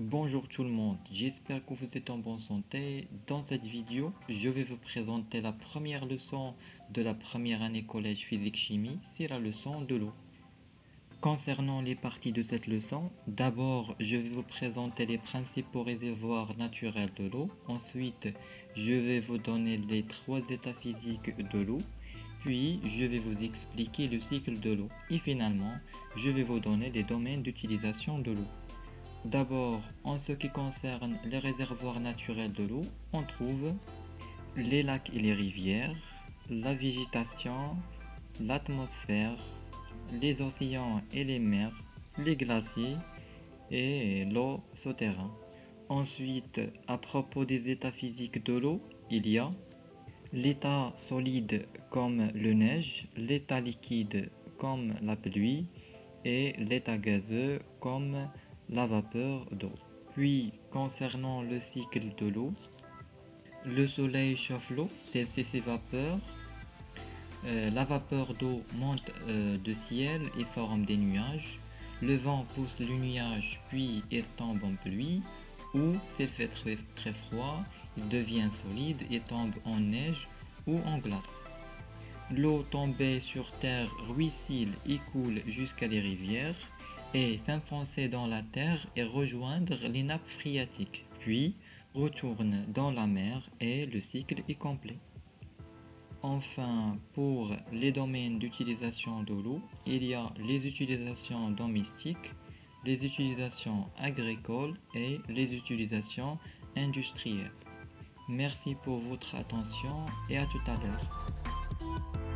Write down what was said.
Bonjour tout le monde, j'espère que vous êtes en bonne santé. Dans cette vidéo, je vais vous présenter la première leçon de la première année collège physique-chimie, c'est la leçon de l'eau. Concernant les parties de cette leçon, d'abord je vais vous présenter les principaux réservoirs naturels de l'eau. Ensuite, je vais vous donner les trois états physiques de l'eau. Puis, je vais vous expliquer le cycle de l'eau. Et finalement, je vais vous donner les domaines d'utilisation de l'eau. D'abord, en ce qui concerne les réservoirs naturels de l'eau, on trouve les lacs et les rivières, la végétation, l'atmosphère, les océans et les mers, les glaciers et l'eau souterraine. Ensuite, à propos des états physiques de l'eau, il y a l'état solide comme le neige, l'état liquide comme la pluie et l'état gazeux comme la vapeur d'eau. Puis, concernant le cycle de l'eau, le soleil chauffe l'eau, ses vapeurs. Euh, la vapeur d'eau monte euh, de ciel et forme des nuages. Le vent pousse le nuage, puis il tombe en pluie. Ou s'il fait très, très froid, il devient solide et tombe en neige ou en glace. L'eau tombée sur terre ruisselle et coule jusqu'à les rivières et s'enfoncer dans la terre et rejoindre les nappes phréatiques, puis retourne dans la mer et le cycle est complet. Enfin, pour les domaines d'utilisation de l'eau, il y a les utilisations domestiques, les utilisations agricoles et les utilisations industrielles. Merci pour votre attention et à tout à l'heure.